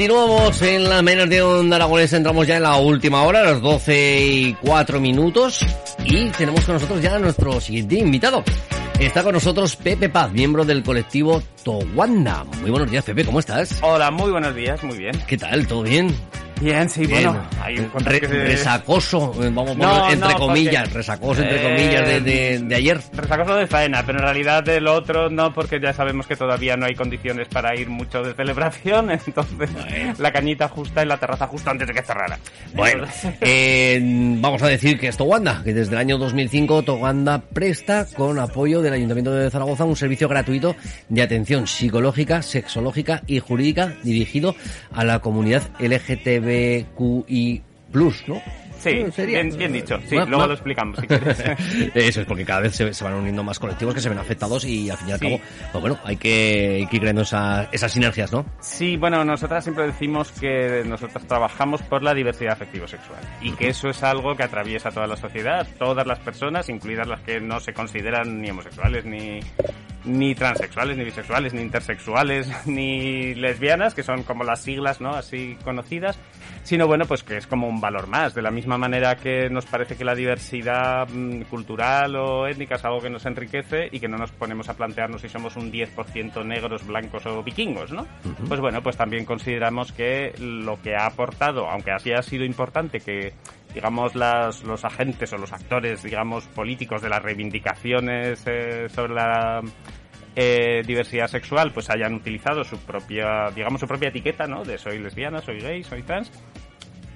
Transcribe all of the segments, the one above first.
Continuamos en la menor de Onda Aragonés, entramos ya en la última hora, las 12 y 4 minutos, y tenemos con nosotros ya a nuestro siguiente invitado. Está con nosotros Pepe Paz, miembro del colectivo Towanda. Muy buenos días, Pepe, ¿cómo estás? Hola, muy buenos días, muy bien. ¿Qué tal? ¿Todo bien? Bien, sí, Bien. bueno, hay un Re- que se- resacoso, eh, vamos a No, poner entre no, comillas, porque- resacoso entre Eh, comillas de, de- de ayer. Resacoso de faena, pero en realidad del otro no, porque ya sabemos que todavía no hay condiciones para ir mucho de celebración, entonces la cañita justa en la terraza justo antes de que cerrara. Bueno, eh, vamos a decir que es Towanda, que desde el año 2005 Towanda presta con apoyo del Ayuntamiento de Zaragoza un servicio gratuito de atención psicológica, sexológica y jurídica dirigido a la comunidad LGTBQI+, ¿no? Sí, Sería- bien, bien dicho. Sí, Bueno, luego bueno. lo explicamos si quieres. Eso es porque cada vez se, se van uniendo más colectivos que se ven afectados y al fin y al Sí. cabo, pues bueno, hay que, hay que ir creando esa- esas sinergias, ¿no? Sí, bueno, nosotras siempre decimos que nosotros trabajamos por la diversidad afectivo-sexual y que eso es algo que atraviesa toda la sociedad, todas las personas, incluidas las que no se consideran ni homosexuales, ni, ni transexuales, ni bisexuales, ni intersexuales, ni lesbianas, que son como las siglas, ¿no? Así conocidas, sino bueno, pues que es como un valor más, de la misma manera que nos parece que la diversidad mm, cultural o étnica es algo que nos enriquece y que no nos ponemos a plantearnos si somos un 10% negros, blancos o vikingos, ¿no? Pues bueno, pues también consideramos que lo que ha aportado, aunque así ha sido importante que digamos las, los agentes o los actores digamos políticos de las reivindicaciones eh, sobre la eh, diversidad sexual pues hayan utilizado su propia digamos su propia etiqueta no de soy lesbiana soy gay soy trans.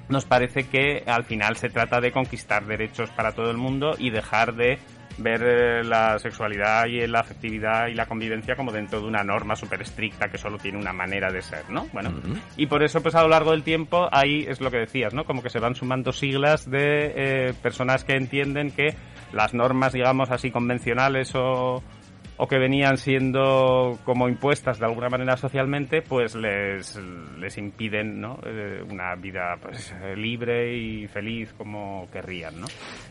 Nos parece que al final se trata de conquistar derechos para todo el mundo y dejar de ver eh, la sexualidad y la afectividad y la convivencia como dentro de una norma súper estricta que solo tiene una manera de ser, ¿no? Bueno, y por eso pues a lo largo del tiempo ahí es lo que decías, ¿no? Como que se van sumando siglas de eh, personas que entienden que las normas, digamos así, convencionales o, o que venían siendo como impuestas de alguna manera socialmente, pues les, les impiden ¿no? Eh, una vida pues, libre y feliz como querrían. ¿no?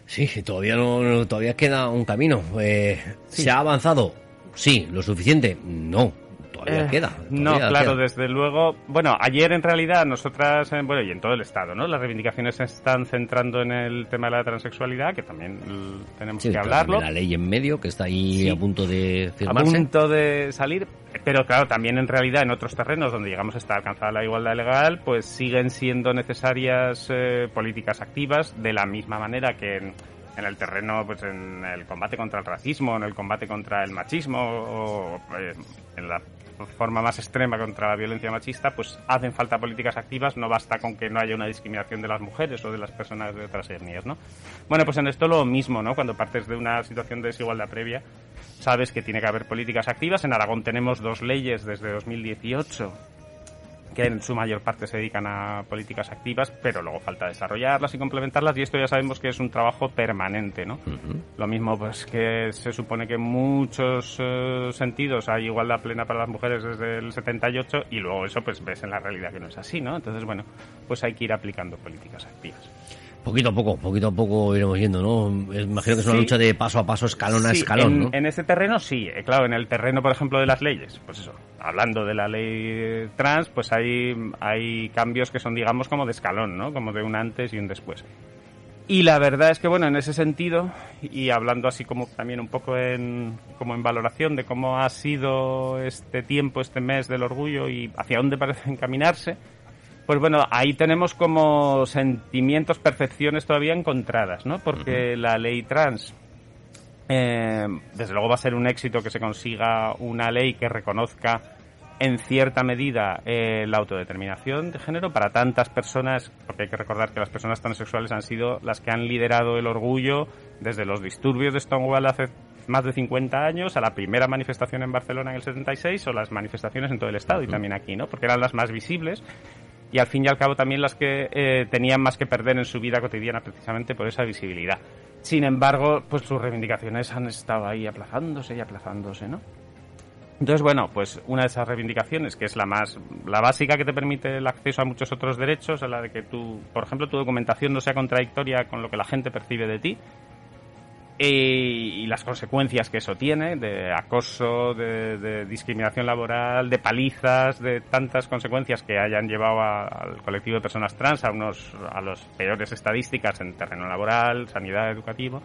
Sí, todavía no, no- todavía queda un camino. Eh, Sí. ¿Se ha avanzado? Sí, lo suficiente. No, todavía Eh, queda. no, todavía claro, queda. desde luego. Bueno, ayer en realidad nosotras, eh, bueno, y en todo el Estado, ¿no? Las reivindicaciones se están centrando en el tema de la transexualidad, que también tenemos Sí, que claro, hablarlo. La ley en medio que está ahí Sí. a punto de a punto de salir, pero claro, también en realidad en otros terrenos donde llegamos a alcanzada la igualdad legal, pues siguen siendo necesarias eh, políticas activas de la misma manera que en, en el terreno, pues en el combate contra el racismo, en el combate contra el machismo o eh, en la forma más extrema contra la violencia machista, pues hacen falta políticas activas, no basta con que no haya una discriminación de las mujeres o de las personas de otras etnias, ¿no? Bueno, pues en esto lo mismo, ¿no? Cuando partes de una situación de desigualdad previa, sabes que tiene que haber políticas activas. En Aragón tenemos dos leyes desde 2018 que en su mayor parte se dedican a políticas activas, pero luego falta desarrollarlas y complementarlas y esto ya sabemos que es un trabajo permanente, ¿no? Lo mismo pues que se supone que en muchos eh, sentidos hay igualdad plena para las mujeres desde el 78 y luego eso pues ves en la realidad que no es así, ¿no? Entonces, bueno, pues hay que ir aplicando políticas activas. Poquito a poco, poquito a poco iremos yendo, ¿no? Imagino que es una Sí. lucha de paso a paso, escalón a Sí, escalón, en, ¿no? en ese terreno sí, eh, claro, en el terreno, por ejemplo, de las leyes, pues eso, hablando de la ley trans, pues hay, hay cambios que son, digamos, como de escalón, ¿no? Como de un antes y un después. Y la verdad es que, bueno, en ese sentido, y hablando así como también un poco en, como en valoración de cómo ha sido este tiempo, este mes del orgullo y hacia dónde parece encaminarse, pues bueno, ahí tenemos como sentimientos, percepciones todavía encontradas, ¿no? Porque la ley trans, eh, desde luego va a ser un éxito que se consiga una ley que reconozca en cierta medida eh, la autodeterminación de género para tantas personas, porque hay que recordar que las personas transexuales han sido las que han liderado el orgullo desde los disturbios de Stonewall hace más de 50 años a la primera manifestación en Barcelona en el 76 o las manifestaciones en todo el estado y también aquí, ¿no? Porque eran las más visibles y al fin y al cabo también las que eh, tenían más que perder en su vida cotidiana precisamente por esa visibilidad. Sin embargo, pues sus reivindicaciones han estado ahí aplazándose y aplazándose, ¿no? Entonces, bueno, pues una de esas reivindicaciones, que es la más, la básica que te permite el acceso a muchos otros derechos, a la de que tu, por ejemplo, tu documentación no sea contradictoria con lo que la gente percibe de ti, y, las consecuencias que eso tiene, de acoso, de, discriminación laboral, de palizas, de tantas consecuencias que hayan llevado al colectivo de personas trans a unos a las peores estadísticas en terreno laboral, sanidad, educativo,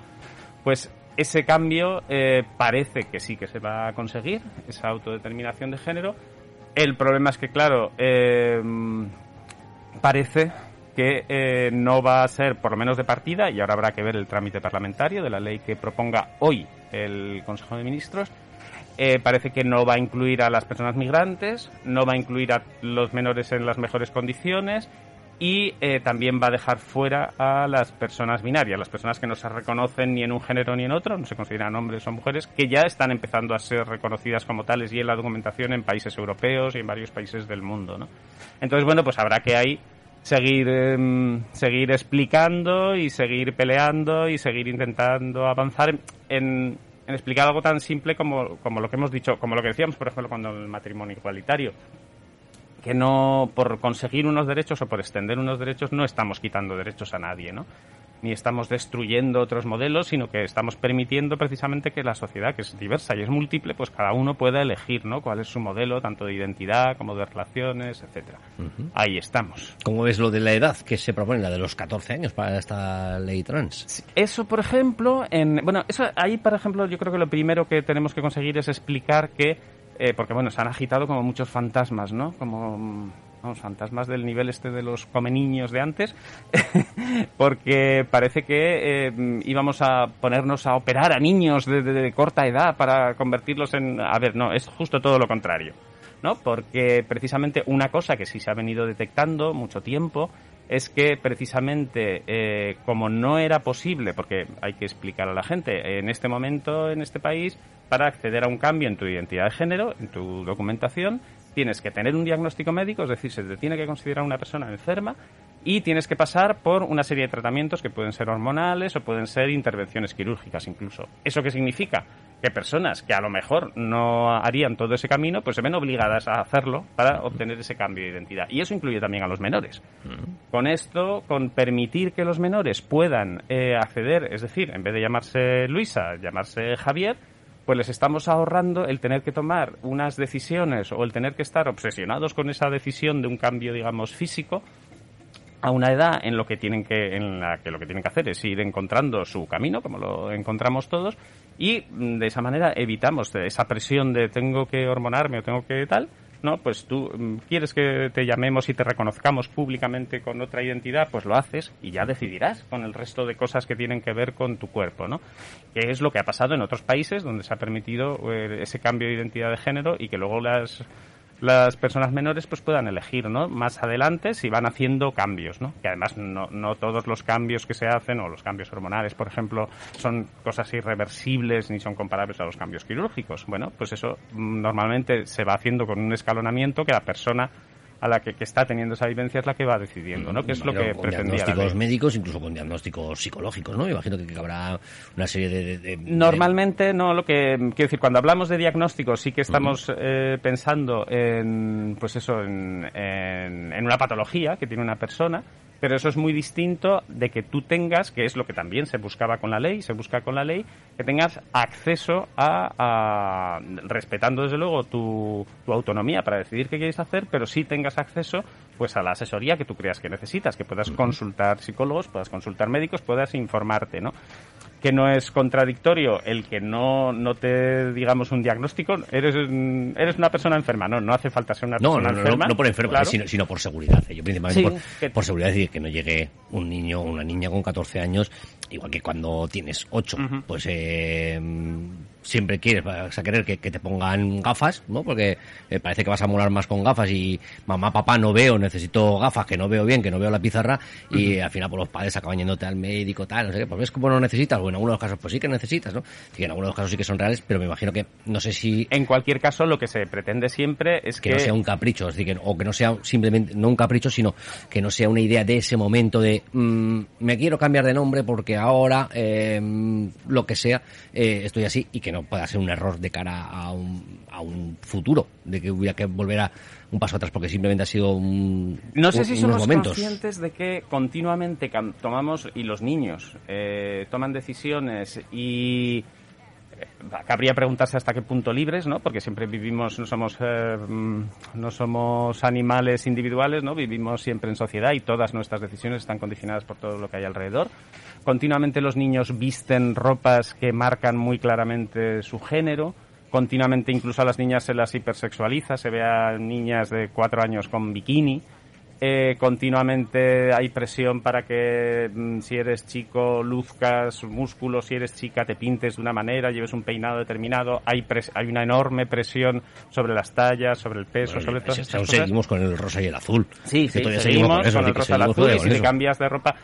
pues ese cambio eh, parece que sí que se va a conseguir, esa autodeterminación de género. El problema es que, claro, eh, parece que eh, no va a ser por lo menos de partida y ahora habrá que ver el trámite parlamentario de la ley que proponga hoy el Consejo de Ministros. Eh, parece que no va a incluir a las personas migrantes, no va a incluir a los menores en las mejores condiciones y eh, también va a dejar fuera a las personas binarias, las personas que no se reconocen ni en un género ni en otro, no se consideran hombres o mujeres, que ya están empezando a ser reconocidas como tales y en la documentación en países europeos y en varios países del mundo. Entonces, bueno, pues habrá que ahí seguir, em, seguir explicando y seguir peleando y seguir intentando avanzar en, en explicar algo tan simple como, como lo que hemos dicho, como lo que decíamos, por ejemplo, cuando el matrimonio igualitario que no por conseguir unos derechos o por extender unos derechos no estamos quitando derechos a nadie, ¿no? ni estamos destruyendo otros modelos, sino que estamos permitiendo precisamente que la sociedad, que es diversa y es múltiple, pues cada uno pueda elegir, ¿no? Cuál es su modelo, tanto de identidad como de relaciones, etcétera. Ahí estamos. ¿Cómo ves lo de la edad que se propone, la de los 14 años para esta ley trans? Eso, por ejemplo, en, bueno, eso ahí, por ejemplo, yo creo que lo primero que tenemos que conseguir es explicar que, eh, porque bueno, se han agitado como muchos fantasmas, ¿no? Como vamos, fantasmas del nivel este de los come niños de antes, porque parece que eh, íbamos a ponernos a operar a niños de, corta edad para convertirlos en... A ver, no, es justo todo lo contrario, ¿no? Porque precisamente una cosa que sí se ha venido detectando mucho tiempo es que precisamente eh, como no era posible, porque hay que explicar a la gente, en este momento en este país, para acceder a un cambio en tu identidad de género, en tu documentación, tienes que tener un diagnóstico médico, es decir, se te tiene que considerar una persona enferma y tienes que pasar por una serie de tratamientos que pueden ser hormonales o pueden ser intervenciones quirúrgicas incluso. ¿Eso qué significa? Que personas que a lo mejor no harían todo ese camino, pues se ven obligadas a hacerlo para obtener ese cambio de identidad. Y eso incluye también a los menores. Mm. Con esto, con permitir que los menores puedan eh, acceder, es decir, en vez de llamarse Luisa, llamarse Javier, pues les estamos ahorrando el tener que tomar unas decisiones o el tener que estar obsesionados con esa decisión de un cambio, digamos, físico a una edad en lo que tienen que en la que lo que tienen que hacer es ir encontrando su camino como lo encontramos todos y mm, de esa manera evitamos esa presión de tengo que hormonarme o tengo que tal ¿no? Pues tú mm, quieres que te llamemos y te reconozcamos públicamente con otra identidad, pues lo haces y ya decidirás con el resto de cosas que tienen que ver con tu cuerpo, ¿no? Que es lo que ha pasado en otros países donde se ha permitido eh, ese cambio de identidad de género y que luego las las personas menores pues puedan elegir ¿no? más adelante si van haciendo cambios ¿no? que además no, no todos los cambios que se hacen o los cambios hormonales por ejemplo son cosas irreversibles ni son comparables a los cambios quirúrgicos bueno pues eso mm, normalmente se va haciendo con un escalonamiento que la persona a la que, está teniendo esa vivencia es la que va decidiendo, ¿no? Que es lo que con diagnósticos médicos, incluso con diagnósticos psicológicos, ¿no? imagino que, habrá una serie de, Normalmente, no, lo que quiero decir, cuando hablamos de diagnósticos sí que estamos eh, pensando en, pues eso, en, en una patología que tiene una persona, pero eso es muy distinto de que tú tengas, que es lo que también se buscaba con la ley, se busca con la ley, que tengas acceso a, respetando desde luego tu, tu, autonomía para decidir qué quieres hacer, pero sí tengas acceso pues a la asesoría que tú creas que necesitas, que puedas consultar psicólogos, puedas consultar médicos, puedas informarte, ¿no? Que no es contradictorio el que no, no te digamos un diagnóstico, eres, eres una persona enferma, no, no hace falta ser una persona enferma. No, por enferma, sino, sino, por seguridad. Yo principalmente por, seguridad, es decir, que no llegue un niño o una niña con 14 años, igual que cuando tienes 8, pues eh, siempre quieres, vas a querer que, te pongan gafas, ¿no? Porque eh, parece que vas a molar más con gafas y mamá, papá, no veo, necesito gafas, que no veo bien, que no veo la pizarra y al final por pues, los padres acaban yéndote al médico, tal, no sé qué, pues ves como no necesitas, bueno, en algunos casos pues sí que necesitas, ¿no? Sí, en algunos casos sí que son reales, pero me imagino que no sé si... En cualquier caso, lo que se pretende siempre es que... Que no sea un capricho, es decir, o que no sea simplemente, no un capricho, sino que no sea una idea de ese momento de mm, me quiero cambiar de nombre porque ahora, eh, lo que sea, eh, estoy así y que que no pueda ser un error de cara a un, a un futuro, de que hubiera que volver a un paso atrás, porque simplemente ha sido un. No sé si somos momentos. conscientes de que continuamente tomamos, y los niños eh, toman decisiones y cabría preguntarse hasta qué punto libres, ¿no? Porque siempre vivimos, no somos, eh, mm, no somos animales individuales, ¿no? Vivimos siempre en sociedad y todas nuestras decisiones están condicionadas por todo lo que hay alrededor. Continuamente los niños visten ropas que marcan muy claramente su género. Continuamente incluso a las niñas se las hipersexualiza, se ve a niñas de cuatro años con bikini. Eh, continuamente hay presión para que mm, si eres chico luzcas músculos, si eres chica te pintes de una manera, lleves un peinado determinado. Hay, hay una enorme presión sobre las tallas, sobre el peso, sobre todas estas cosas. Seguimos con el rosa y el azul. Sí, sí, seguimos, con, el rosa y el azul y si te cambias de ropa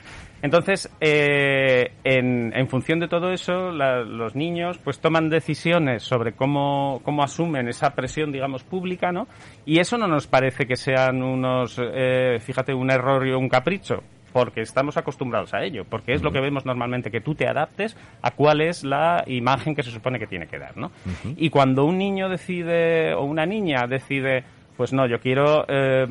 entonces, eh, en, en, función de todo eso, los niños pues toman decisiones sobre cómo, cómo asumen esa presión, digamos, pública, ¿no? Y eso no nos parece que sean unos, eh, fíjate, un error y un capricho porque estamos acostumbrados a ello, porque es lo que vemos normalmente, que tú te adaptes a cuál es la imagen que se supone que tiene que dar, ¿no? Y cuando un niño decide, o una niña decide, pues no, yo quiero eh,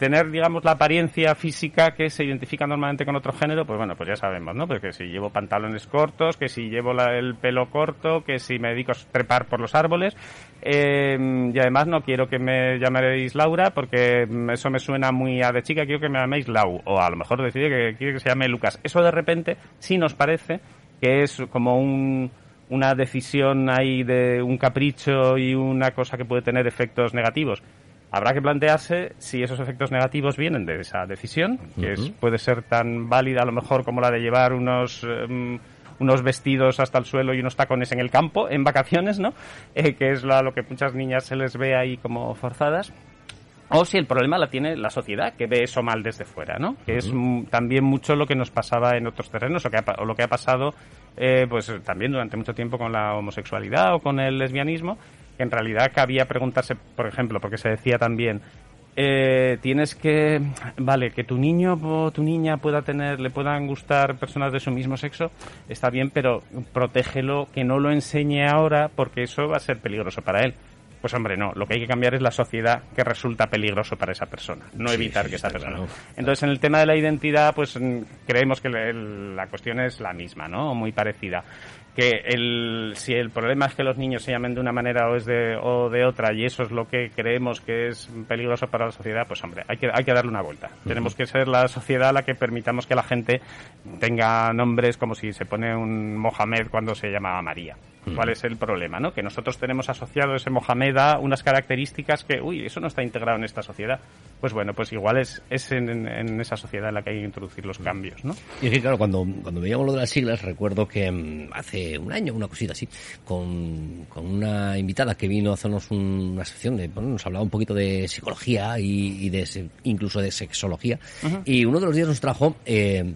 tener, digamos, la apariencia física que se identifica normalmente con otro género, pues bueno, pues ya sabemos, ¿no? Porque si llevo pantalones cortos, que si llevo el pelo corto, que si me dedico a trepar por los árboles. Eh, y además no quiero que me llaméis Laura porque eso me suena muy a de chica, quiero que me llaméis Lau. O a lo mejor decide que quiere que se llame Lucas. Eso de repente sí nos parece que es como un una decisión ahí de un capricho y una cosa que puede tener efectos negativos. Habrá que plantearse si esos efectos negativos vienen de esa decisión, que puede ser tan válida a lo mejor como la de llevar unos... Em, unos vestidos hasta el suelo y unos tacones en el campo, en vacaciones, ¿no? Eh, que es lo, lo que muchas niñas se les ve ahí como forzadas o si el problema la tiene la sociedad, que ve eso mal desde fuera, ¿no? Que es también mucho lo que nos pasaba en otros terrenos o, que o lo que ha pasado eh, pues también durante mucho tiempo con la homosexualidad o con el lesbianismo, en realidad cabía preguntarse, por ejemplo, porque se decía también, eh, tienes que, vale, que tu niño o tu niña pueda tener, le puedan gustar personas de su mismo sexo, está bien, pero protégelo, que no lo enseñe ahora, porque eso va a ser peligroso para él. Pues hombre, no. Lo que hay que cambiar es la sociedad que resulta peligroso para esa persona, no evitar que esa persona. Entonces, en el tema de la identidad, pues mm, creemos que la cuestión es la misma, ¿no? Muy parecida que el, si el problema es que los niños se llamen de una manera o, es de, o de otra y eso es lo que creemos que es peligroso para la sociedad, pues hombre, hay que, hay que darle una vuelta. Tenemos que ser la sociedad la que permitamos que la gente tenga nombres como si se pone un Mohamed cuando se llama María. ¿Cuál es el problema? ¿no? Que nosotros tenemos asociado ese Mohamed a unas características que, uy, eso no está integrado en esta sociedad. Pues bueno, pues igual es, es en, esa sociedad en la que hay que introducir los cambios, ¿no? Y es que, claro, cuando, cuando veíamos lo de las siglas, recuerdo que mm, hace un año, una cosita así, con, con una invitada que vino a hacernos una sección de, bueno, nos hablaba un poquito de psicología y, de incluso de sexología. Y uno de los días nos trajo eh,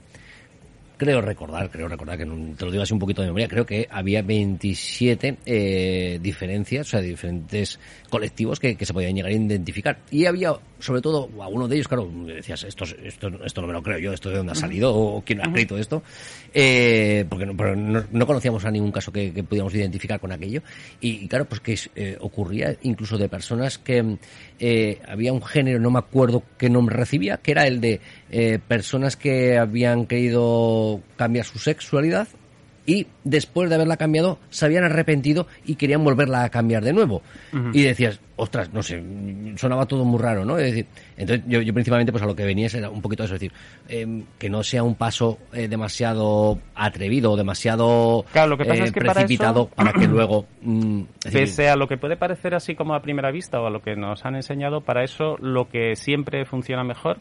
creo recordar, creo recordar que te lo digo así un poquito de memoria, creo que había 27 eh, diferencias, o sea, diferentes colectivos que, que, se podían llegar a identificar. Y había, sobre todo, algunos de ellos, claro, decías, esto, esto, esto no me lo creo yo, esto de dónde ha salido, o quién ha escrito esto, eh, porque no, pero no, conocíamos a ningún caso que, que pudiéramos identificar con aquello. Y, claro, pues que eh, ocurría incluso de personas que eh, había un género, no me acuerdo qué nombre recibía, que era el de personas que habían querido cambiar su sexualidad y después de haberla cambiado se habían arrepentido y querían volverla a cambiar de nuevo. Y decías, ostras, no sé, sonaba todo muy raro, ¿no? Es decir, entonces yo, principalmente pues a lo que venía era un poquito eso, es decir, em, que no sea un paso eh, demasiado atrevido o demasiado claro, lo que eh, precipitado para, que luego... Mm, pese a lo que puede parecer así como a primera vista o a lo que nos han enseñado, para eso lo que siempre funciona mejor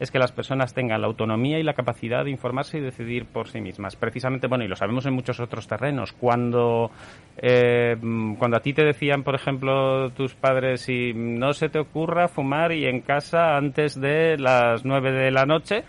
es que las personas tengan la autonomía y la capacidad de informarse y decidir por sí mismas. Precisamente, bueno, y lo sabemos en muchos otros terrenos. Cuando, eh, cuando a ti te decían, por ejemplo, tus padres, si no se te ocurra fumar y en casa antes de las nueve de la noche,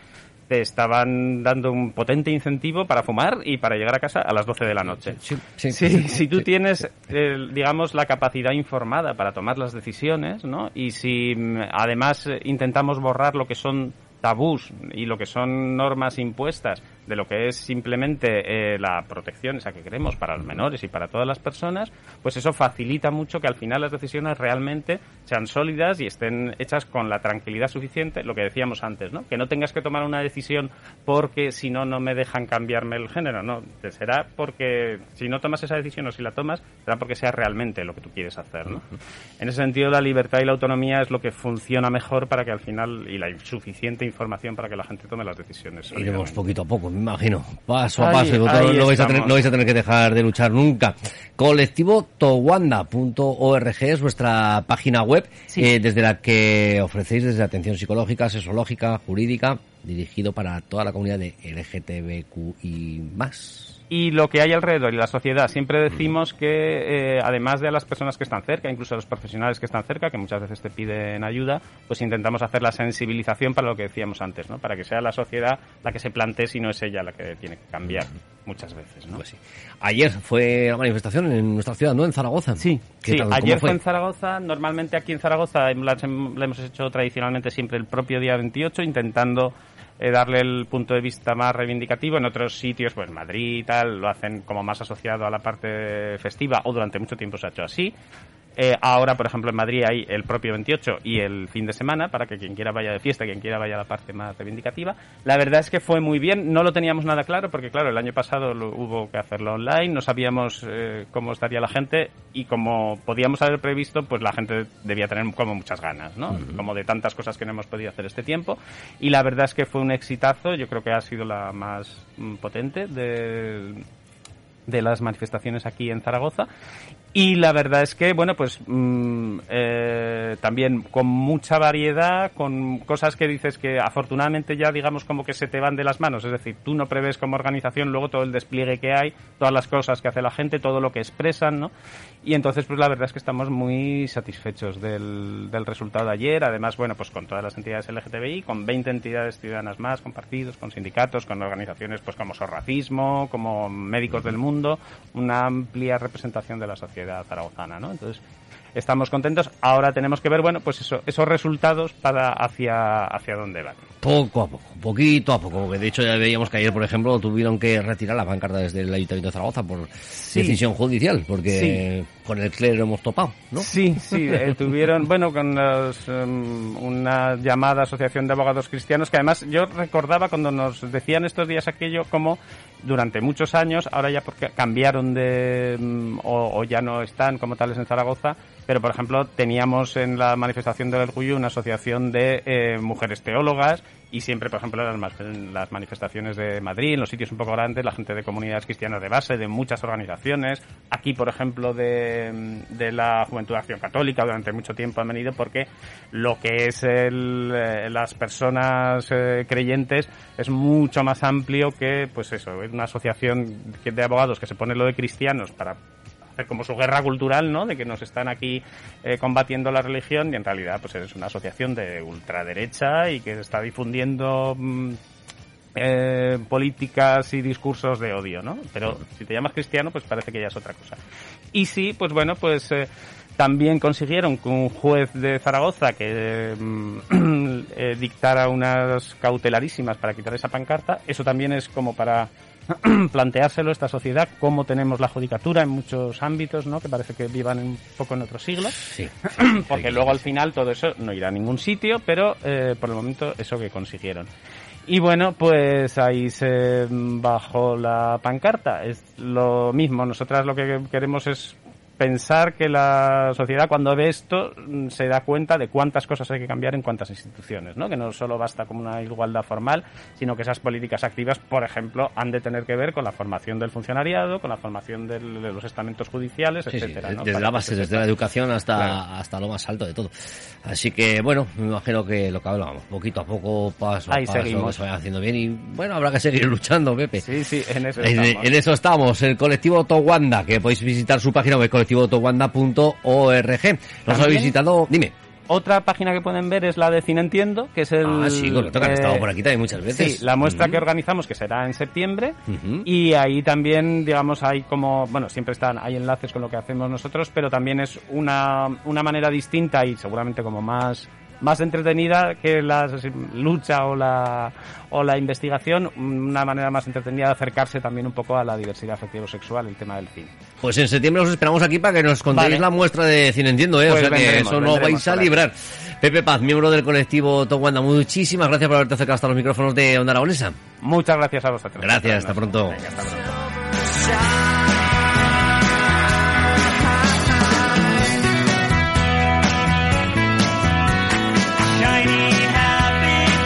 te estaban dando un potente incentivo para fumar y para llegar a casa a las 12 de la noche. Sí, sí, si tú tienes, eh, digamos, la capacidad informada para tomar las decisiones, ¿no? Y si mm, además intentamos borrar lo que son tabús y lo que son normas impuestas de lo que es simplemente eh, la protección esa que queremos para los menores y para todas las personas, pues eso facilita mucho que al final las decisiones realmente sean sólidas y estén hechas con la tranquilidad suficiente, lo que decíamos antes, ¿no? Que no tengas que tomar una decisión porque si no, no me dejan cambiarme el género, no. Será porque si no tomas esa decisión o si la tomas, será porque sea realmente lo que tú quieres hacer, ¿no? En ese sentido, la libertad y la autonomía es lo que funciona mejor para que al final, y la suficiente información para que la gente tome las decisiones. Iremos poquito a poco, me imagino, paso a paso, no, vais a tener, no vais a tener que dejar de luchar nunca. Colectivo Towanda.org es vuestra página web, eh, desde la que ofrecéis desde atención psicológica, sexológica, jurídica, dirigido para toda la comunidad de LGTBQ y lo que hay alrededor y la sociedad. Siempre decimos que, eh, además de a las personas que están cerca, incluso a los profesionales que están cerca, que muchas veces te piden ayuda, pues intentamos hacer la sensibilización para lo que decíamos antes, ¿no? Para que sea la sociedad la que se plantee si no es ella la que tiene que cambiar muchas veces, ¿no? Pues sí. Ayer fue la manifestación en nuestra ciudad, ¿no? En Zaragoza. Sí, sí ayer fue? en Zaragoza. Normalmente aquí en Zaragoza la hemos hecho tradicionalmente siempre el propio día 28, intentando eh, darle el punto de vista más reivindicativo. En otros sitios, pues Madrid y tal, lo hacen como más asociado a la parte festiva o durante mucho tiempo se ha hecho así. Eh, ahora, por ejemplo, en Madrid hay el propio 28 y el fin de semana para que quien quiera vaya de fiesta, quien quiera vaya a la parte más reivindicativa. La verdad es que fue muy bien. No lo teníamos nada claro porque, claro, el año pasado hubo que hacerlo online. No sabíamos eh, cómo estaría la gente y como podíamos haber previsto, pues la gente debía tener como muchas ganas, ¿no? Como de tantas cosas que no hemos podido hacer este tiempo. Y la verdad es que fue un exitazo. Yo creo que ha sido la más mm, potente de de las manifestaciones aquí en Zaragoza y la verdad es que, bueno, pues mm, eh, también con mucha variedad, con cosas que dices que afortunadamente ya digamos como que se te van de las manos. Es decir, tú no prevés como organización luego todo el despliegue que hay, todas las cosas que hace la gente, todo lo que expresan, ¿no? Y entonces, pues la verdad es que estamos muy satisfechos del, del resultado de ayer. Además, bueno, pues con todas las entidades LGTBI, con 20 entidades ciudadanas más, con partidos, con sindicatos, con organizaciones pues como Sorracismo, como Médicos del Mundo, una amplia representación de la sociedad zaragozana, ¿no? Entonces, estamos contentos. Ahora tenemos que ver, bueno, pues eso, esos resultados para hacia, hacia dónde van. Poco a poco, poquito a poco, de hecho ya veíamos que ayer, por ejemplo, tuvieron que retirar la pancarta desde el Ayuntamiento de Zaragoza por decisión judicial, porque con el clero hemos topado, ¿no? Sí, sí, eh, tuvieron, bueno, con em, una llamada Asociación de Abogados Cristianos, que además yo recordaba cuando nos decían estos días aquello como durante muchos años, ahora ya porque cambiaron de, mm, o, ya no están como tales en Zaragoza, pero por ejemplo teníamos en la manifestación del orgullo una asociación de eh, mujeres teólogas y siempre, por ejemplo, en las, manifestaciones de Madrid, en los sitios un poco grandes, la gente de comunidades cristianas de base, de muchas organizaciones, aquí, por ejemplo, de, la Juventud Acción Católica, durante mucho tiempo han venido porque lo que es el, eh, las personas eh, creyentes es mucho más amplio que, pues eso, es una asociación de abogados que se pone lo de cristianos para como su guerra cultural, ¿no? De que nos están aquí eh, combatiendo la religión y en realidad pues es una asociación de ultraderecha y que está difundiendo mm, eh, políticas y discursos de odio, ¿no? Pero si te llamas cristiano, pues parece que ya es otra cosa. Y sí, pues bueno, pues eh, también consiguieron que un juez de Zaragoza que mm, dictara unas cautelarísimas para quitar esa pancarta, eso también es como para planteárselo esta sociedad, cómo tenemos la judicatura en muchos ámbitos, ¿no? Que parece que vivan un poco en otros siglos. Sí. Porque luego al final todo eso no irá a ningún sitio, pero eh, por el momento eso que consiguieron. Y bueno, pues ahí se bajó la pancarta. Es lo mismo. Nosotras lo que queremos es pensar que la sociedad cuando ve esto mm, se da cuenta de cuántas cosas hay que cambiar en cuántas instituciones, ¿no? Que no solo basta con una igualdad formal, sino que esas políticas activas, por ejemplo, han de tener que ver con la formación del funcionariado, con la formación de los estamentos judiciales, etcétera. Desde la base, desde la educación hasta, hasta lo más alto de todo. Así que, bueno, me imagino que lo que hablábamos, poquito a poco, paso a paso, se vaya haciendo bien y, bueno, habrá que seguir luchando, Pepe. Sí, sí, en eso estamos. En, eso estamos, el colectivo Towanda, que podéis visitar su página web colectivotowanda.org. Nos ha visitado, dime. Otra página que pueden ver es la de Cine Entiendo, que es el... Ah, sí, correcto, que han estado por aquí también muchas veces. Sí, la muestra que organizamos, que será en septiembre, y ahí también, digamos, hay como, bueno, siempre están, hay enlaces con lo que hacemos nosotros, pero también es una, una manera distinta y seguramente como más más entretenida que la lucha o la, o la investigación, una manera más entretenida de acercarse también un poco a la diversidad afectivo-sexual, el tema del cine. Pues en septiembre os esperamos aquí para que nos contéis la muestra de Cine Entiendo, ¿eh? o pues sea que eso no vais a librar. Pepe Paz, miembro del colectivo Togwanda, muchísimas gracias por haberte acercado hasta los micrófonos de Onda Aragonesa. Muchas gracias a vosotros. Gracias, hasta pronto. hasta pronto.